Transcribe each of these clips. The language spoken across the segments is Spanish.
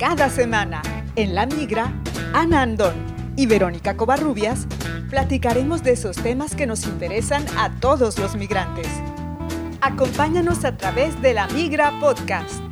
Cada semana, en La Migra, Ana Andón y Verónica Covarrubias platicaremos de esos temas que nos interesan a todos los migrantes. Acompáñanos a través de La Migra Podcast.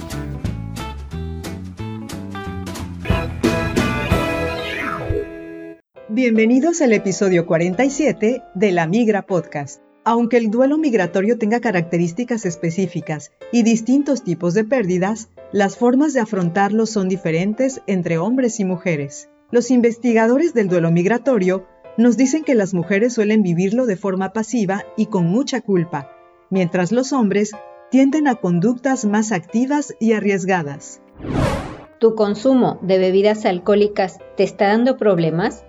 Bienvenidos al episodio 47 de La Migra Podcast. Aunque el duelo migratorio tenga características específicas y distintos tipos de pérdidas, las formas de afrontarlo son diferentes entre hombres y mujeres. Los investigadores del duelo migratorio nos dicen que las mujeres suelen vivirlo de forma pasiva y con mucha culpa, mientras los hombres tienden a conductas más activas y arriesgadas. ¿Tu consumo de bebidas alcohólicas te está dando problemas?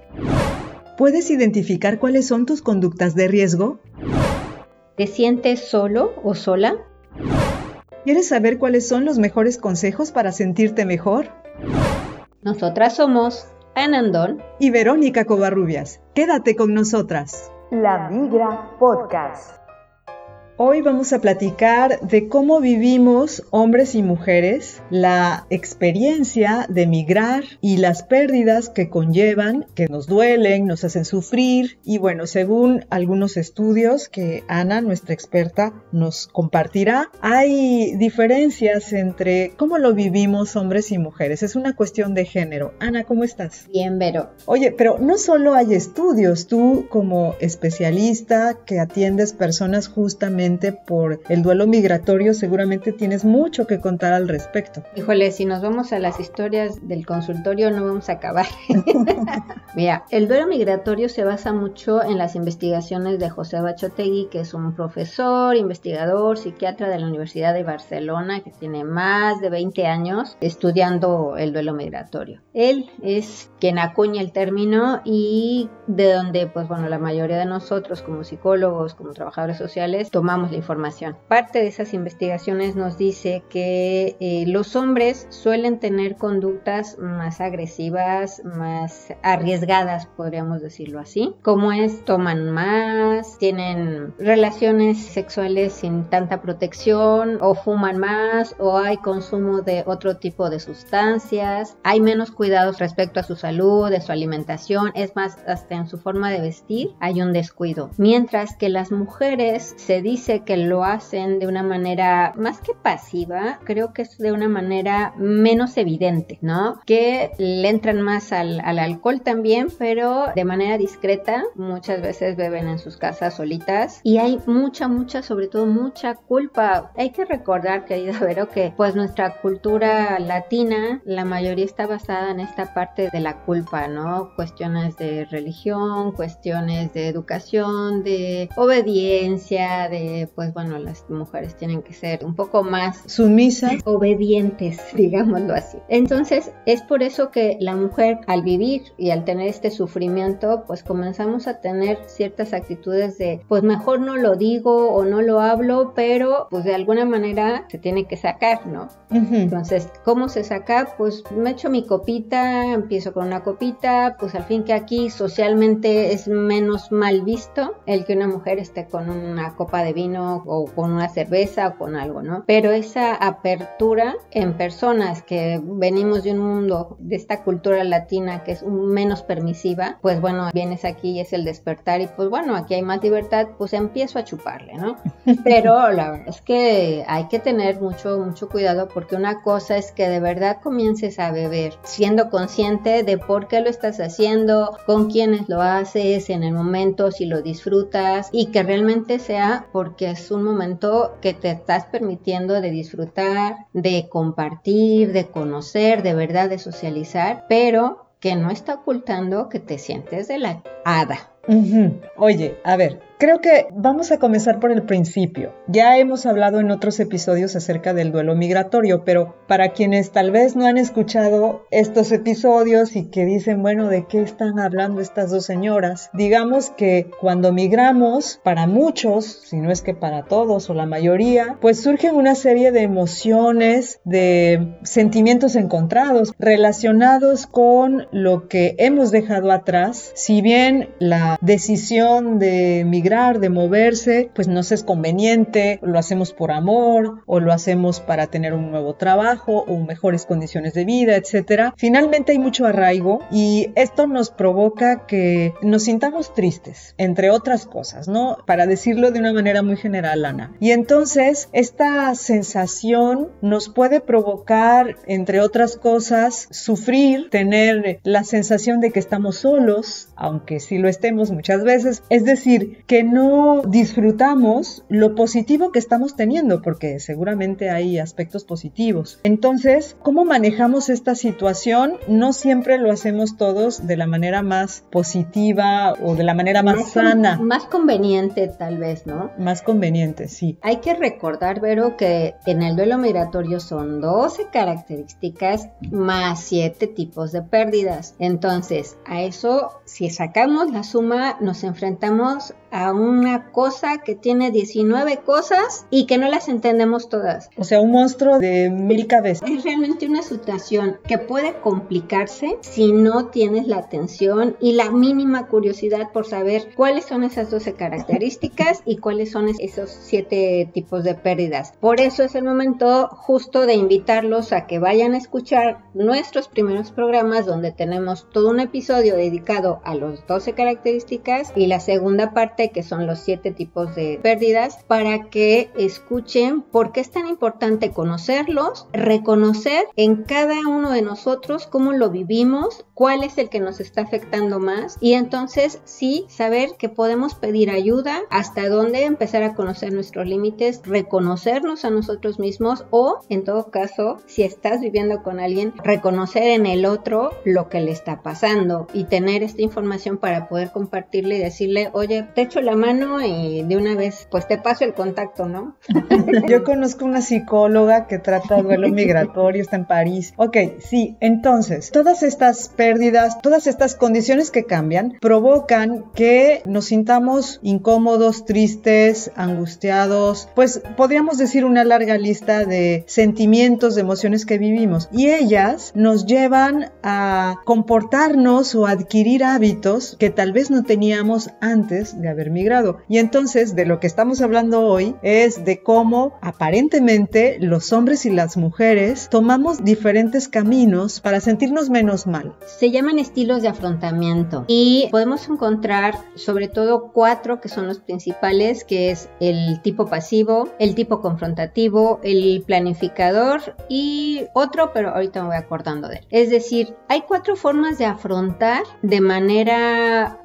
¿Puedes identificar cuáles son tus conductas de riesgo? ¿Te sientes solo o sola? ¿Quieres saber cuáles son los mejores consejos para sentirte mejor? Nosotras somos Anandón y Verónica Covarrubias. Quédate con nosotras. La Migra Podcast. Hoy vamos a platicar de cómo vivimos hombres y mujeres la experiencia de migrar y las pérdidas que conllevan, que nos duelen, nos hacen sufrir y bueno, según algunos estudios que Ana, nuestra experta, nos compartirá, hay diferencias entre cómo lo vivimos hombres y mujeres. Es una cuestión de género. Ana, ¿cómo estás? Bien, Vero. Oye, pero no solo hay estudios, tú como especialista que atiendes personas justamente por el duelo migratorio, seguramente tienes mucho que contar al respecto. Híjole, si nos vamos a las historias del consultorio no vamos a acabar. Mira, el duelo migratorio se basa mucho en las investigaciones de José Bachotegui, que es un profesor, investigador, psiquiatra de la Universidad de Barcelona, que tiene más de 20 años estudiando el duelo migratorio. Él es quien acuña el término y de donde, pues bueno, la mayoría de nosotros como psicólogos, como trabajadores sociales, tomamos la información. Parte de esas investigaciones nos dice que eh, los hombres suelen tener conductas más agresivas, más arriesgadas, podríamos decirlo así, como es toman más, tienen relaciones sexuales sin tanta protección o fuman más o hay consumo de otro tipo de sustancias, hay menos cuidados respecto a su salud, de su alimentación, es más, hasta en su forma de vestir hay un descuido. Mientras que las mujeres se dice que lo hacen de una manera más que pasiva, creo que es de una manera menos evidente, ¿no? Que le entran más al, al alcohol también, pero de manera discreta. Muchas veces beben en sus casas solitas y hay mucha, mucha, sobre todo mucha culpa. Hay que recordar, querida Vero, que pues nuestra cultura latina, la mayoría está basada en esta parte de la culpa, ¿no? Cuestiones de religión, cuestiones de educación, de obediencia, de pues bueno, las mujeres tienen que ser un poco más sumisas, obedientes, digámoslo así. Entonces, es por eso que la mujer al vivir y al tener este sufrimiento, pues comenzamos a tener ciertas actitudes de, pues mejor no lo digo o no lo hablo, pero pues de alguna manera se tiene que sacar, ¿no? Entonces, ¿cómo se saca? Pues me echo mi copita, empiezo con una copita, pues al fin que aquí socialmente es menos mal visto el que una mujer esté con una copa de vino o con una cerveza o con algo, ¿no? Pero esa apertura en personas que venimos de un mundo, de esta cultura latina que es menos permisiva, pues bueno, vienes aquí y es el despertar y pues bueno, aquí hay más libertad, pues empiezo a chuparle, ¿no? Pero la verdad es que hay que tener mucho, mucho cuidado porque una cosa es que de verdad comiences a beber siendo consciente de por qué lo estás haciendo, con quiénes lo haces, en el momento, si lo disfrutas y que realmente sea porque que es un momento que te estás permitiendo de disfrutar, de compartir, de conocer, de verdad de socializar, pero que no está ocultando que te sientes de la hada. Oye, a ver, Creo que vamos a comenzar por el principio. Ya hemos hablado en otros episodios acerca del duelo migratorio, pero para quienes tal vez no han escuchado estos episodios y que dicen, bueno, ¿de qué están hablando estas dos señoras? Digamos que cuando migramos, para muchos, si no es que para todos o la mayoría, pues surgen una serie de emociones, de sentimientos encontrados relacionados con lo que hemos dejado atrás. Si bien la decisión de migrar, de moverse, pues nos es conveniente, lo hacemos por amor o lo hacemos para tener un nuevo trabajo o mejores condiciones de vida, etcétera. Finalmente hay mucho arraigo y esto nos provoca que nos sintamos tristes, entre otras cosas, ¿no? Para decirlo de una manera muy general, Ana. Y entonces esta sensación nos puede provocar, entre otras cosas, sufrir, tener la sensación de que estamos solos, aunque sí lo estemos muchas veces. Es decir, que no disfrutamos lo positivo que estamos teniendo, porque seguramente hay aspectos positivos. Entonces, ¿cómo manejamos esta situación? No siempre lo hacemos todos de la manera más positiva o de la manera más, sana. Más conveniente tal vez, ¿no? Más conveniente, sí. Hay que recordar, Vero, que en el duelo migratorio son 12 características más 7 tipos de pérdidas. Entonces, a eso, si sacamos la suma, nos enfrentamos a una cosa que tiene 19 cosas y que no las entendemos todas. O sea, un monstruo de mil cabezas. Es realmente una situación que puede complicarse si no tienes la atención y la mínima curiosidad por saber cuáles son esas 12 características y cuáles son esos 7 tipos de pérdidas. Por eso es el momento justo de invitarlos a que vayan a escuchar nuestros primeros programas donde tenemos todo un episodio dedicado a los 12 características y la segunda parte que son los siete tipos de pérdidas, para que escuchen por qué es tan importante conocerlos, reconocer en cada uno de nosotros cómo lo vivimos, cuál es el que nos está afectando más y entonces sí saber que podemos pedir ayuda, hasta dónde empezar a conocer nuestros límites, reconocernos a nosotros mismos o en todo caso, si estás viviendo con alguien, reconocer en el otro lo que le está pasando y tener esta información para poder compartirle y decirle, oye, te echo la mano y de una vez, pues te paso el contacto, ¿no? Yo conozco una psicóloga que trata duelo migratorio, está en París. Ok, sí, entonces, todas estas pérdidas, todas estas condiciones que cambian, provocan que nos sintamos incómodos, tristes, angustiados, pues podríamos decir una larga lista de sentimientos, de emociones que vivimos. Y ellas nos llevan a comportarnos o adquirir hábitos que tal vez no teníamos antes de haber migrado. Y entonces de lo que estamos hablando hoy es de cómo aparentemente los hombres y las mujeres tomamos diferentes caminos para sentirnos menos mal. Se llaman estilos de afrontamiento y podemos encontrar sobre todo cuatro que son los principales, que es el tipo pasivo, el tipo confrontativo, el planificador y otro, pero ahorita me voy acordando de él. Es decir, hay cuatro formas de afrontar de manera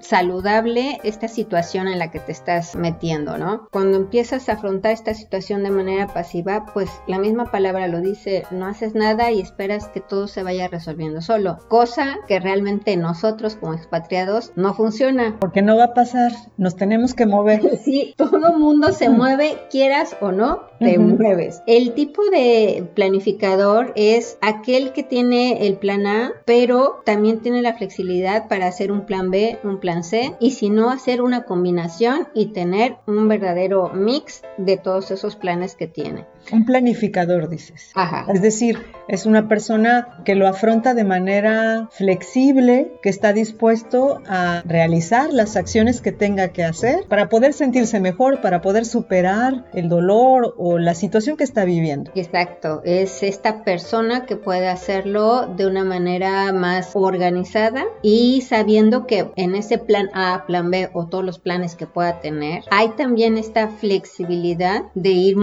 saludable esta situación en la que te estás metiendo, ¿no? Cuando empiezas a afrontar esta situación de manera pasiva, pues la misma palabra lo dice, no haces nada y esperas que todo se vaya resolviendo solo, cosa que realmente nosotros como expatriados no funciona. Porque no va a pasar, nos tenemos que mover. sí, todo mundo se mueve, quieras o no, te mueves. El tipo de planificador es aquel que tiene el plan A, pero también tiene la flexibilidad para hacer un plan B, un plan C y si no hacer una combinación y tener un verdadero mix de todos esos planes que tiene. Un planificador, dices. Ajá. Es decir, es una persona que lo afronta de manera flexible, que está dispuesto a realizar las acciones que tenga que hacer para poder sentirse mejor, para poder superar el dolor o la situación que está viviendo. Exacto, es esta persona que puede hacerlo de una manera más organizada y sabiendo que en ese plan A, plan B o todos los planes que pueda tener, hay también esta flexibilidad de ir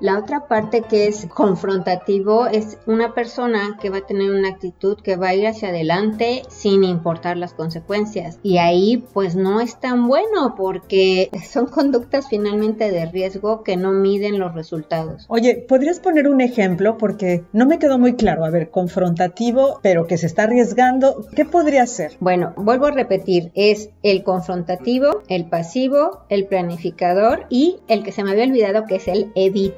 La otra parte que es confrontativo es una persona que va a tener una actitud que va a ir hacia adelante sin importar las consecuencias. Y ahí pues no es tan bueno porque son conductas finalmente de riesgo que no miden los resultados. Oye, ¿podrías poner un ejemplo? Porque no me quedó muy claro. A ver, confrontativo, pero que se está arriesgando. ¿Qué podría ser? Bueno, vuelvo a repetir, es el confrontativo el pasivo, el planificador y el que se me había olvidado que es el evitativo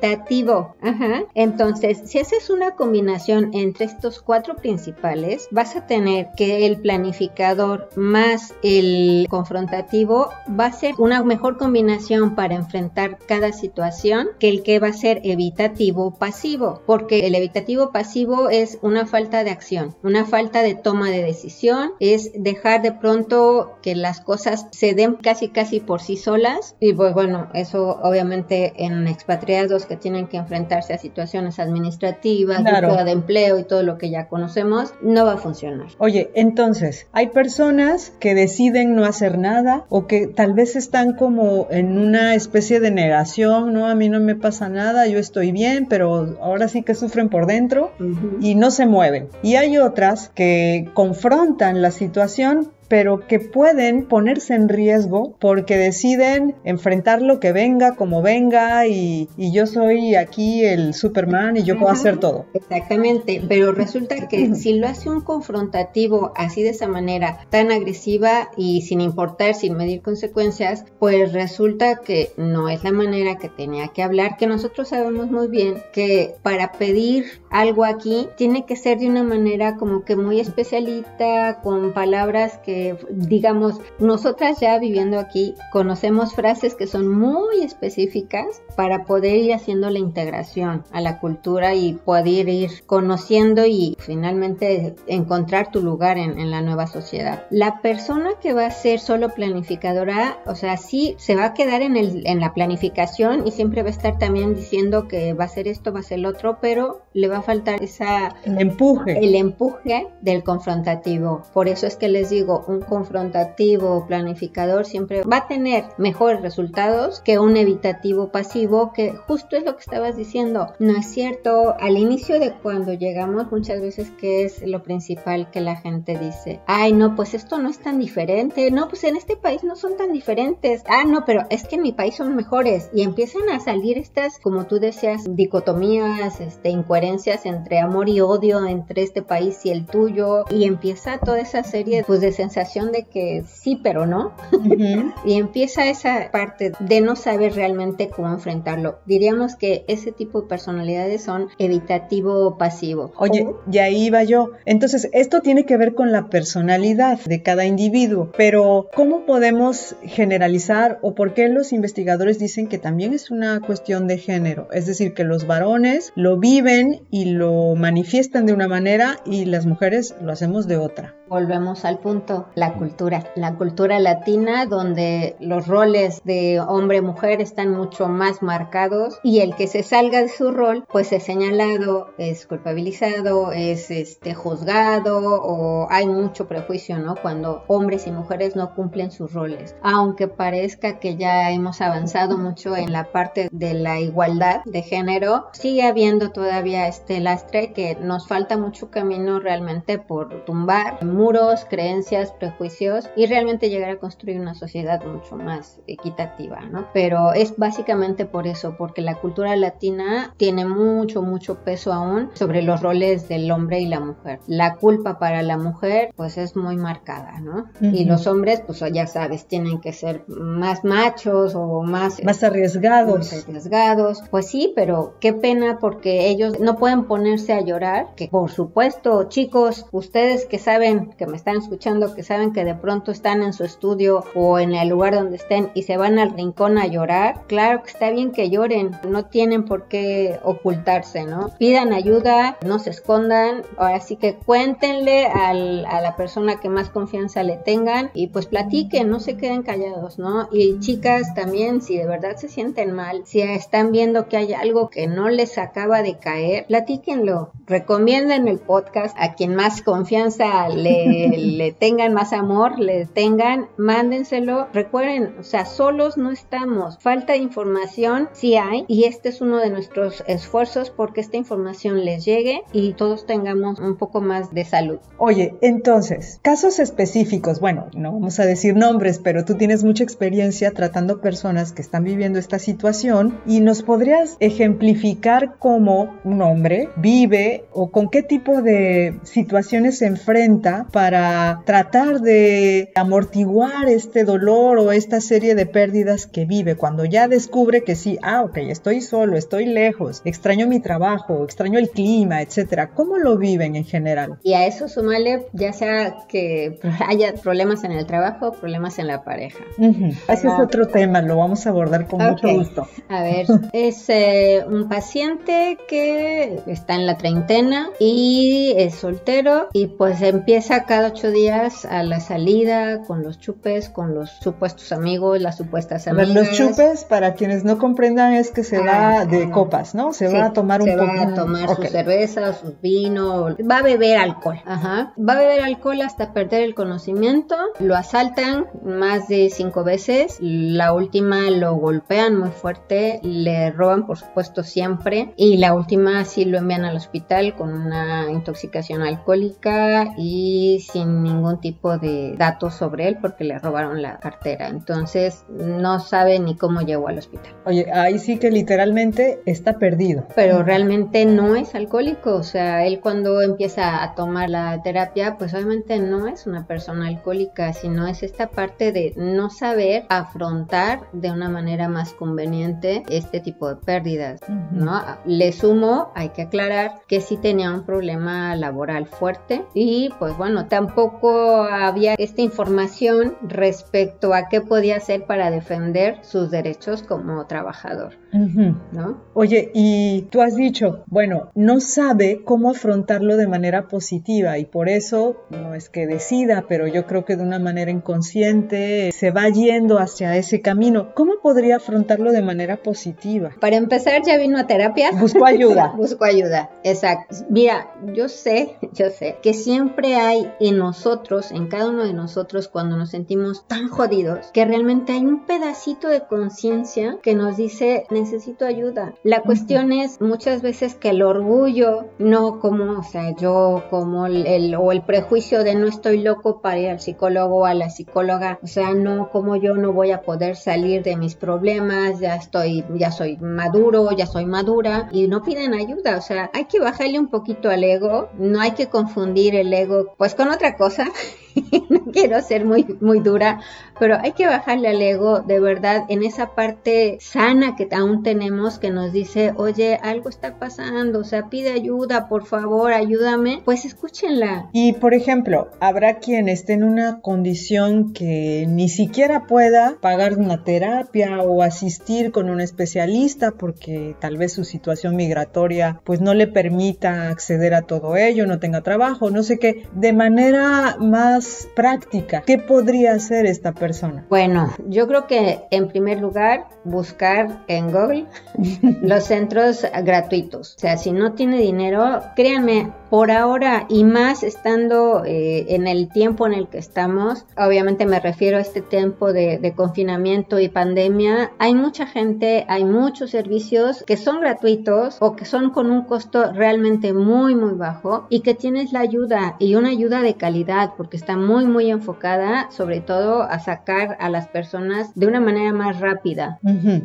Ajá. Entonces, si haces una combinación entre estos cuatro principales, vas a tener que el planificador más el confrontativo va a ser una mejor combinación para enfrentar cada situación que el que va a ser evitativo pasivo, porque el evitativo pasivo es una falta de acción, una falta de toma de decisión, es dejar de pronto que las cosas se den casi casi por sí solas y pues bueno, eso obviamente en expatriados que tienen que enfrentarse a situaciones administrativas, de empleo y todo lo que ya conocemos, no va a funcionar. Oye, entonces, hay personas que deciden no hacer nada o que tal vez están como en una especie de negación, no, a mí no me pasa nada, yo estoy bien, pero ahora sí que sufren por dentro y no se mueven. Y hay otras que confrontan la situación pero que pueden ponerse en riesgo porque deciden enfrentar lo que venga como venga y, yo soy aquí el Superman y yo puedo hacer todo. Exactamente, pero resulta que si lo hace un confrontativo así de esa manera, tan agresiva y sin importar, sin medir consecuencias, pues resulta que no es la manera que tenía que hablar, que nosotros sabemos muy bien que para pedir algo aquí tiene que ser de una manera como que muy especialita, con palabras que digamos, nosotras ya viviendo aquí conocemos frases que son muy específicas para poder ir haciendo la integración a la cultura y poder ir conociendo y finalmente encontrar tu lugar en, la nueva sociedad. La persona que va a ser solo planificadora, o sea, sí se va a quedar en, el, en la planificación y siempre va a estar también diciendo que va a ser esto, va a ser lo otro, pero le va a faltar esa... El empuje. El empuje del confrontativo. Por eso es que les digo, un confrontativo planificador siempre va a tener mejores resultados que un evitativo pasivo, que justo es lo que estabas diciendo. No es cierto, al inicio de cuando llegamos muchas veces que es lo principal que la gente dice, ay no, pues esto no es tan diferente, no, pues en este país no son tan diferentes, ah no, pero es que en mi país son mejores y empiezan a salir estas, como tú decías, dicotomías, este, incoherencias entre amor y odio entre este país y el tuyo. Y empieza toda esa serie pues de sensaciones de que sí, pero no. y empieza esa parte de no saber realmente cómo enfrentarlo. Diríamos que ese tipo de personalidades son evitativo o pasivo. Oye, y ahí va yo. Entonces, esto tiene que ver con la personalidad de cada individuo, pero ¿cómo podemos generalizar o por qué los investigadores dicen que también es una cuestión de género? Es decir, que los varones lo viven y lo manifiestan de una manera y las mujeres lo hacemos de otra. Volvemos al punto, la cultura. La cultura latina donde los roles de hombre-mujer están mucho más marcados y el que se salga de su rol pues es señalado, es culpabilizado, es este, juzgado o hay mucho prejuicio, ¿no? Cuando hombres y mujeres no cumplen sus roles. Aunque parezca que ya hemos avanzado mucho en la parte de la igualdad de género, sigue habiendo todavía este lastre que nos falta mucho camino realmente por tumbar muros, creencias, prejuicios y realmente llegar a construir una sociedad mucho más equitativa, ¿no? Pero es básicamente por eso, porque la cultura latina tiene mucho, mucho peso aún sobre los roles del hombre y la mujer. La culpa para la mujer, pues es muy marcada, ¿no? Y los hombres, pues ya sabes, tienen que ser más machos o más... Más arriesgados. Más arriesgados. Pues sí, pero qué pena porque ellos no pueden ponerse a llorar, que por supuesto, chicos, ustedes que saben que me están escuchando, que saben que de pronto están en su estudio o en el lugar donde estén y se van al rincón a llorar, claro que está bien que lloren, no tienen por qué ocultarse, ¿no? Pidan ayuda, no se escondan, ahora sí que cuéntenle a la persona que más confianza le tengan y pues platiquen, no se queden callados, ¿no? Y chicas también, si de verdad se sienten mal, si están viendo que hay algo que no les acaba de caer, platíquenlo, recomienden el podcast a quien más confianza le le, tengan más amor, le tengan, mándenselo. Recuerden, o sea, solos no estamos. Falta de información sí hay y este es uno de nuestros esfuerzos porque esta información les llegue y todos tengamos un poco más de salud. Oye, entonces, casos específicos, bueno, no vamos a decir nombres, pero tú tienes mucha experiencia tratando personas que están viviendo esta situación y nos podrías ejemplificar cómo un hombre vive o con qué tipo de situaciones se enfrenta para tratar tratar de amortiguar este dolor o esta serie de pérdidas que vive cuando ya descubre que sí, ah, ok, estoy solo, estoy lejos, extraño mi trabajo, extraño el clima, etcétera. ¿Cómo lo viven en general? Y a eso sumale ya sea que haya problemas en el trabajo, problemas en la pareja. Ese es otro tema, lo vamos a abordar con mucho gusto. A ver, es eh, un paciente que está en la treintena y es soltero y pues empieza cada ocho días a la salida con los chupes, con los supuestos amigos, las supuestas amigas. Los chupes, para quienes no comprendan, es que se va ah, de copas, ¿no? Se va a tomar un poco. Se va a tomar su cerveza, su vino, va a beber alcohol. Ajá. Va a beber alcohol hasta perder el conocimiento, lo asaltan más de cinco veces, la última lo golpean muy fuerte, le roban por supuesto siempre y la última sí lo envían al hospital con una intoxicación alcohólica y sin ningún tipo de datos sobre él porque le robaron la cartera. Entonces no sabe ni cómo llegó al hospital. Oye, ahí sí que literalmente está perdido. Pero realmente no es alcohólico, o sea, él cuando empieza a tomar la terapia, pues obviamente no es una persona alcohólica, sino es esta parte de no saber afrontar de una manera más conveniente este tipo de pérdidas, ¿no? Le sumo, hay que aclarar que sí tenía un problema laboral fuerte y pues bueno, tampoco había esta información respecto a qué podía hacer para defender sus derechos como trabajador, ¿no? Oye, y tú has dicho, bueno, no sabe cómo afrontarlo de manera positiva y por eso no es que decida, pero yo creo que de una manera inconsciente se va yendo hacia ese camino. ¿Cómo podría afrontarlo de manera positiva? Para empezar, ya vino a terapia. Busco ayuda. Busco ayuda, exacto. Mira, yo sé, yo sé que siempre hay en nosotros, en cada uno de nosotros, cuando nos sentimos tan jodidos, que realmente hay un pedacito de conciencia que nos dice, necesito ayuda. La cuestión es muchas veces que el orgullo, no como, o sea, yo como el, o el prejuicio de no estoy loco para ir al psicólogo o a la psicóloga, o sea, no como yo no voy a poder salir de mis problemas, ya estoy, ya soy maduro, ya soy madura y no piden ayuda, o sea, hay que bajarle un poquito al ego, no hay que confundir el ego pues con otra cosa. no quiero ser muy, muy dura, pero hay que bajarle al ego de verdad en esa parte sana que aún tenemos que nos dice, oye, algo está pasando, o sea, pide ayuda, por favor, ayúdame, pues escúchenla. Y por ejemplo, habrá quien esté en una condición que ni siquiera pueda pagar una terapia o asistir con un especialista porque tal vez su situación migratoria pues no le permita acceder a todo ello, no tenga trabajo, no sé qué, de manera más práctica, ¿qué podría hacer esta persona? Bueno, yo creo que en primer lugar buscar en Google los centros gratuitos. O sea, si no tiene dinero, créanme, por ahora y más estando eh, en el tiempo en el que estamos, obviamente me refiero a este tiempo de, de, confinamiento y pandemia, hay mucha gente, hay muchos servicios que son gratuitos o que son con un costo realmente muy, muy bajo y que tienes la ayuda y una ayuda de calidad porque está muy, muy enfocada sobre todo a sacar a las personas de una manera más rápida.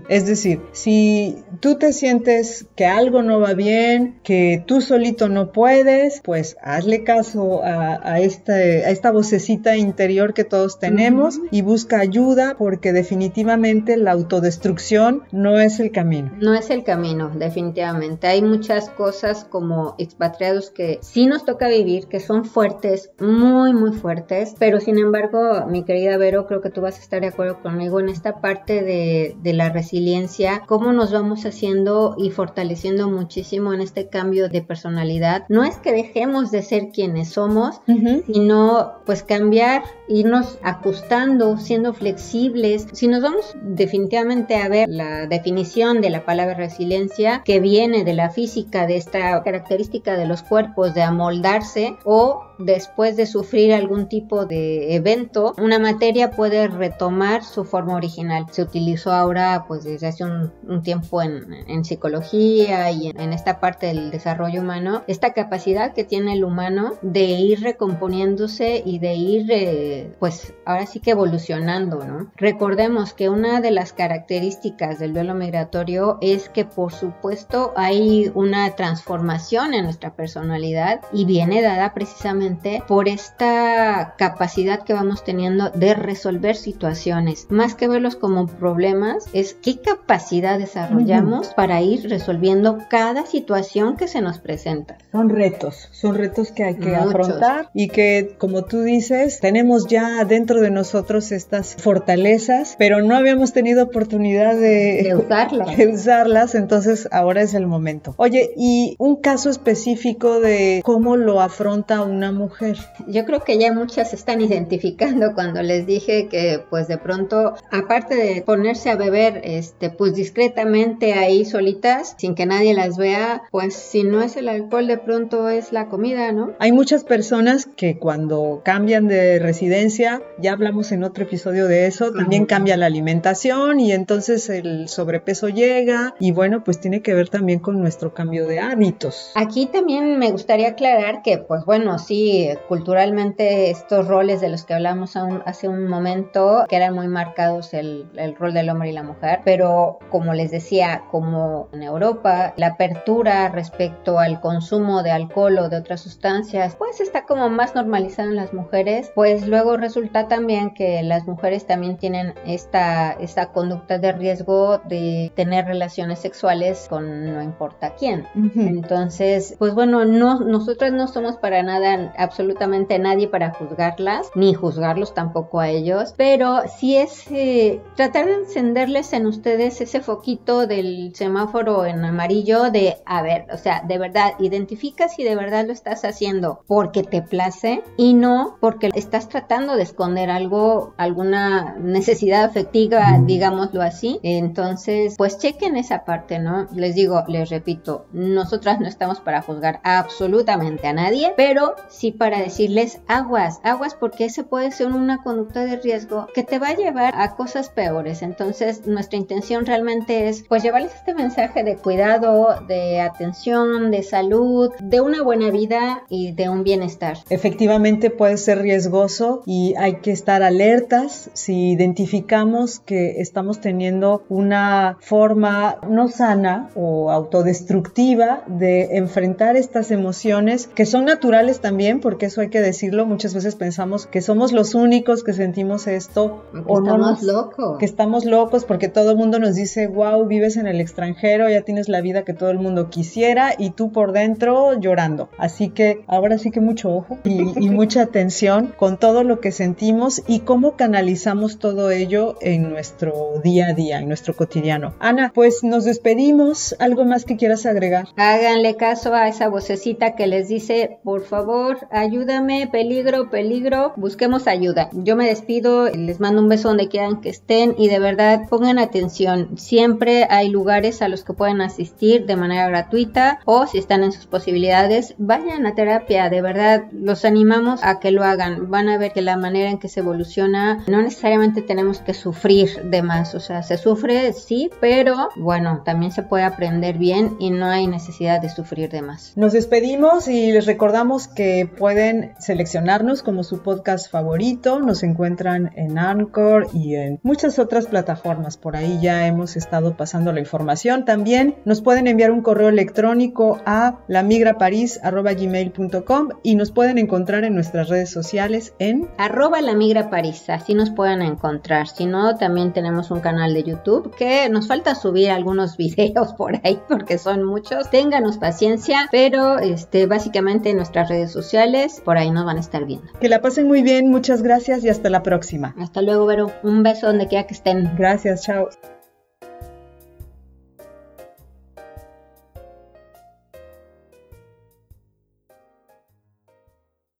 Es decir, si tú te sientes que algo no va bien, que tú solito no puedes, pues hazle caso a, esta, esta vocecita interior que todos tenemos y busca ayuda porque definitivamente la autodestrucción no es el camino. No es el camino, definitivamente. Hay muchas cosas como expatriados que sí nos toca vivir, que son fuertes, muy, muy fuertes, pero sin embargo, mi querida Vero, creo que tú vas a estar de acuerdo conmigo en esta parte de, de la resiliencia, cómo nos vamos haciendo y fortaleciendo muchísimo en este cambio de personalidad. No es que dejemos de ser quienes somos, sino pues cambiar, irnos ajustando, siendo flexibles. Si nos vamos definitivamente a ver la definición de la palabra resiliencia que viene de la física, de esta característica de los cuerpos de amoldarse o después de sufrir algún tipo de evento, una materia puede retomar su forma original. Se utilizó ahora, pues desde hace un, tiempo en, psicología y en, esta parte del desarrollo humano, esta capacidad que tiene el humano de ir recomponiéndose y de ir, eh, pues ahora sí que evolucionando, ¿no? Recordemos que una de las características del duelo migratorio es que, por supuesto, hay una transformación en nuestra personalidad y viene dada precisamente por esta capacidad capacidad que vamos teniendo de resolver situaciones. Más que verlos como problemas, es qué capacidad desarrollamos para ir resolviendo cada situación que se nos presenta. Son retos, son retos que hay que afrontar y que, como tú dices, tenemos ya dentro de nosotros estas fortalezas, pero no habíamos tenido oportunidad de, usarlas. de usarlas, entonces ahora es el momento. Oye, y un caso específico de cómo lo afronta una mujer. Yo creo que ya muchas están identificando cuando les dije que pues de pronto, aparte de ponerse a beber, este, pues discretamente ahí solitas, sin que nadie las vea, pues si no es el alcohol, de pronto es la comida, ¿no? Hay muchas personas que cuando cambian de residencia, ya hablamos en otro episodio de eso, también cambia la alimentación y entonces el sobrepeso llega y bueno, pues tiene que ver también con nuestro cambio de hábitos. Aquí también me gustaría aclarar que pues bueno, sí, culturalmente estos roles de los que hablamos hace un momento, que eran muy marcados el, el rol del hombre y la mujer, pero como les decía, como en Europa, la apertura respecto al consumo de alcohol o de otras sustancias, pues está como más normalizado en las mujeres, pues luego resulta también que las mujeres también tienen esta, esta conducta de riesgo de tener relaciones sexuales con no importa quién. Entonces, pues bueno, no, nosotras no somos para nada, absolutamente nadie para juzgarlas, ni juzgarlos tampoco a ellos, pero sí es eh, tratar de encenderles en ustedes ese foquito del semáforo en amarillo de, a ver, o sea, de verdad, identifica si de verdad lo estás haciendo porque te place y no porque estás tratando de esconder algo, alguna necesidad afectiva, digámoslo así. Entonces, pues chequen esa parte, ¿no? Les digo, les repito, nosotras no estamos para juzgar absolutamente a nadie, pero sí para decirles aguas, aguas porque ese puede ser una conducta de riesgo que te va a llevar a cosas peores. Entonces, nuestra intención realmente es pues llevarles este mensaje de cuidado, de atención, de salud, de una buena vida y de un bienestar. Efectivamente puede ser riesgoso y hay que estar alertas si identificamos que estamos teniendo una forma no sana o autodestructiva de enfrentar estas emociones que son naturales también, porque eso hay que decirlo, muchas veces pensamos que somos los únicos que sentimos esto o estamos locos. Que estamos locos porque todo el mundo nos dice, wow, vives en el extranjero, ya tienes la vida que todo el mundo quisiera y tú por dentro llorando. Así que ahora sí que mucho ojo y, y mucha atención con todo lo que sentimos y cómo canalizamos todo ello en nuestro día a día, en nuestro cotidiano. Ana, pues nos despedimos. ¿Algo más que quieras agregar? Háganle caso a esa vocecita que les dice, por favor, ayúdame, peligro, peligro, busquemos ayuda. Yo me despido, les mando un beso donde quieran que estén y de verdad pongan atención. Siempre hay lugares a los que pueden asistir de manera gratuita o si están en sus posibilidades, vayan a terapia. De verdad, los animamos a que lo hagan. Van a ver que la manera en que se evoluciona no necesariamente tenemos que sufrir de más. O sea, se sufre, sí, pero bueno, también se puede aprender bien y no hay necesidad de sufrir de más. Nos despedimos y les recordamos que pueden seleccionarnos como su podcast favorito. Nos encuentran en Anchor y en muchas otras plataformas. Por ahí ya hemos estado pasando la información. También nos pueden enviar un correo electrónico a lamigraparis.gmail.com y nos pueden encontrar en nuestras redes sociales en arroba lamigraparis. Así nos pueden encontrar. Si no, también tenemos un canal de YouTube que nos falta subir algunos videos por ahí porque son muchos. Ténganos paciencia, pero este, básicamente en nuestras redes sociales por ahí nos van a estar viendo. Que la pasen muy bien, muchas gracias y hasta la próxima. Hasta luego, Vero. Un beso donde quiera que estén. Gracias, chao.